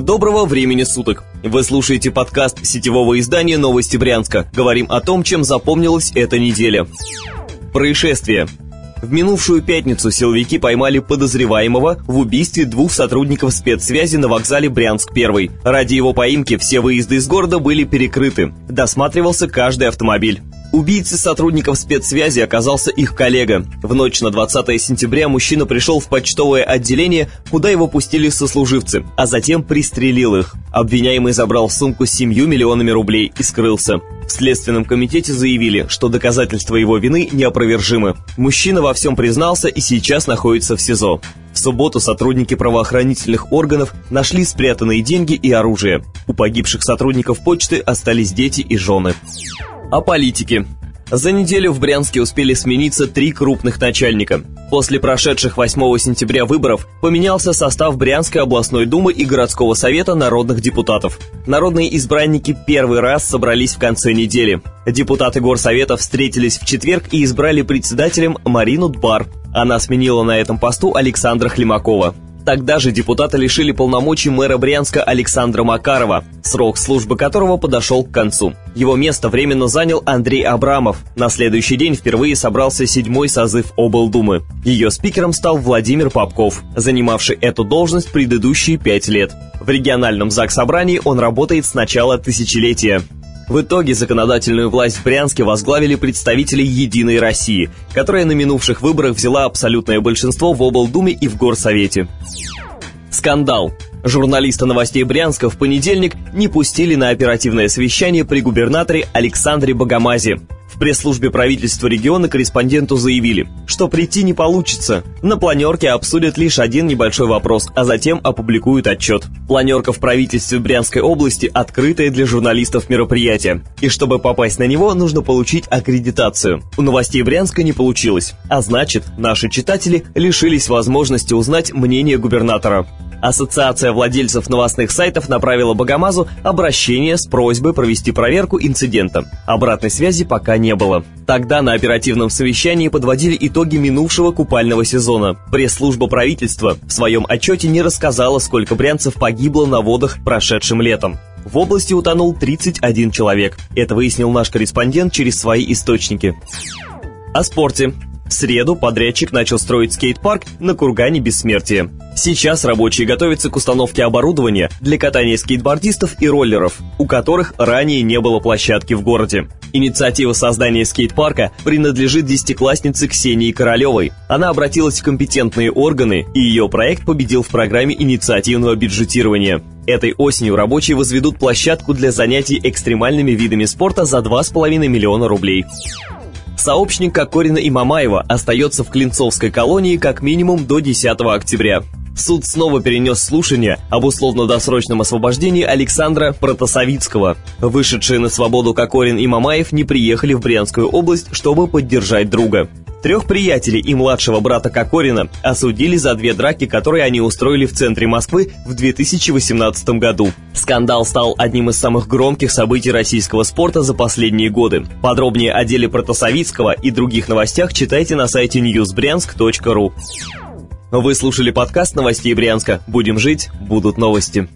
Доброго времени суток! Вы слушаете подкаст сетевого издания «Новости Брянска». Говорим о том, чем запомнилась эта неделя. Происшествие. В минувшую пятницу силовики поймали подозреваемого в убийстве двух сотрудников спецсвязи на вокзале Брянск-1. Ради его поимки все выезды из города были перекрыты. Досматривался каждый автомобиль. Убийцей сотрудников спецсвязи оказался их коллега. В ночь на 20 сентября мужчина пришел в почтовое отделение, куда его пустили сослуживцы, а затем пристрелил их. Обвиняемый забрал сумку с 7 миллионами рублей и скрылся. В Следственном комитете заявили, что доказательства его вины неопровержимы. Мужчина во всем признался и сейчас находится в СИЗО. В субботу сотрудники правоохранительных органов нашли спрятанные деньги и оружие. У погибших сотрудников почты остались дети и жены. О политике. За неделю в Брянске успели смениться три крупных начальника. После прошедших 8 сентября выборов поменялся состав Брянской областной думы и городского совета народных депутатов. Народные избранники первый раз собрались в конце недели. Депутаты горсовета встретились в четверг и избрали председателем Марину Дбар. Она сменила на этом посту Александра Хлемакова. Тогда же депутата лишили полномочий мэра Брянска Александра Макарова, срок службы которого подошел к концу. Его место временно занял Андрей Абрамов. На следующий день впервые собрался седьмой созыв облдумы. Ее спикером стал Владимир Попков, занимавший эту должность предыдущие пять лет. В региональном ЗАГС-собрании он работает с начала тысячелетия. В итоге законодательную власть в Брянске возглавили представители «Единой России», которая на минувших выборах взяла абсолютное большинство в облдуме и в горсовете. Скандал. Журналисты новостей Брянска в понедельник не пустили на оперативное совещание при губернаторе Александре Богомазе. В пресс-службе правительства региона корреспонденту заявили, что прийти не получится. На планерке обсудят лишь один небольшой вопрос, а затем опубликуют отчет. Планерка в правительстве Брянской области открытая для журналистов мероприятие. И чтобы попасть на него, нужно получить аккредитацию. У новостей Брянска не получилось. А значит, наши читатели лишились возможности узнать мнение губернатора. Ассоциация владельцев новостных сайтов направила Богомазу обращение с просьбой провести проверку инцидента. Обратной связи пока не было. Тогда на оперативном совещании подводили итоги минувшего купального сезона. Пресс-служба правительства в своем отчете не рассказала, сколько брянцев погибло на водах прошедшим летом. В области утонул 31 человек. Это выяснил наш корреспондент через свои источники. О спорте. В среду подрядчик начал строить скейт-парк на кургане Бессмертия. Сейчас рабочие готовятся к установке оборудования для катания скейтбордистов и роллеров, у которых ранее не было площадки в городе. Инициатива создания скейт-парка принадлежит десятикласснице Ксении Королевой. Она обратилась в компетентные органы, и ее проект победил в программе инициативного бюджетирования. Этой осенью рабочие возведут площадку для занятий экстремальными видами спорта за 2,5 миллиона рублей. Сообщник Кокорина и Мамаева остается в Клинцовской колонии как минимум до 10 октября. Суд снова перенес слушание об условно-досрочном освобождении Александра Протасовицкого. Вышедшие на свободу Кокорин и Мамаев не приехали в Брянскую область, чтобы поддержать друга. Трех приятелей и младшего брата Кокорина осудили за две драки, которые они устроили в центре Москвы в 2018 году. Скандал стал одним из самых громких событий российского спорта за последние годы. Подробнее о деле Протасовицкого и других новостях читайте на сайте newsbryansk.ru. Вы слушали подкаст новостей Брянска. Будем жить, будут новости.